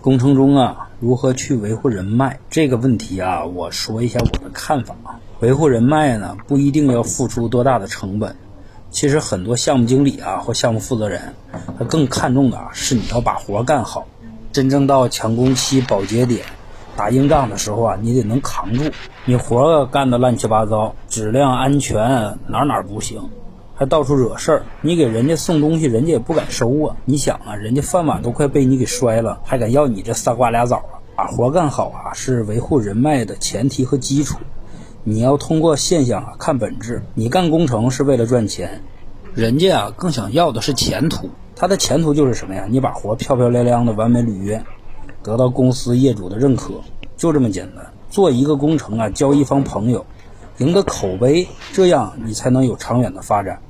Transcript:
工程中啊，如何去维护人脉这个问题啊，我说一下我的看法啊。维护人脉呢，不一定要付出多大的成本。其实很多项目经理啊或项目负责人，他更看重的是你要把活干好。真正到抢工期、保节点、打硬仗的时候啊，你得能扛住。你活干的乱七八糟，质量、安全哪哪不行，还到处惹事儿。你给人家送东西，人家也不敢收啊。你想啊，人家饭碗都快被你给摔了，还敢要你这仨瓜俩枣啊？把活干好啊，是维护人脉的前提和基础。你要通过现象啊看本质。你干工程是为了赚钱，人家啊更想要的是前途。他的前途就是什么呀？你把活漂漂亮亮的完美履约，得到公司业主的认可，就这么简单。做一个工程啊，交一方朋友，赢得口碑，这样你才能有长远的发展。